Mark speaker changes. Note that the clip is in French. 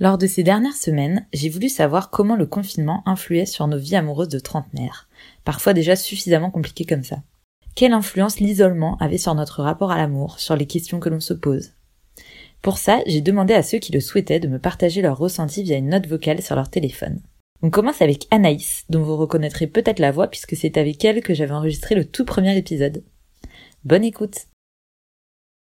Speaker 1: Lors de ces dernières semaines, j'ai voulu savoir comment le confinement influait sur nos vies amoureuses de trentenaires, parfois déjà suffisamment compliquées comme ça. Quelle influence l'isolement avait sur notre rapport à l'amour, sur les questions que l'on se pose? Pour ça, j'ai demandé à ceux qui le souhaitaient de me partager leurs ressenti via une note vocale sur leur téléphone. On commence avec Anaïs, dont vous reconnaîtrez peut-être la voix puisque c'est avec elle que j'avais enregistré le tout premier épisode. Bonne écoute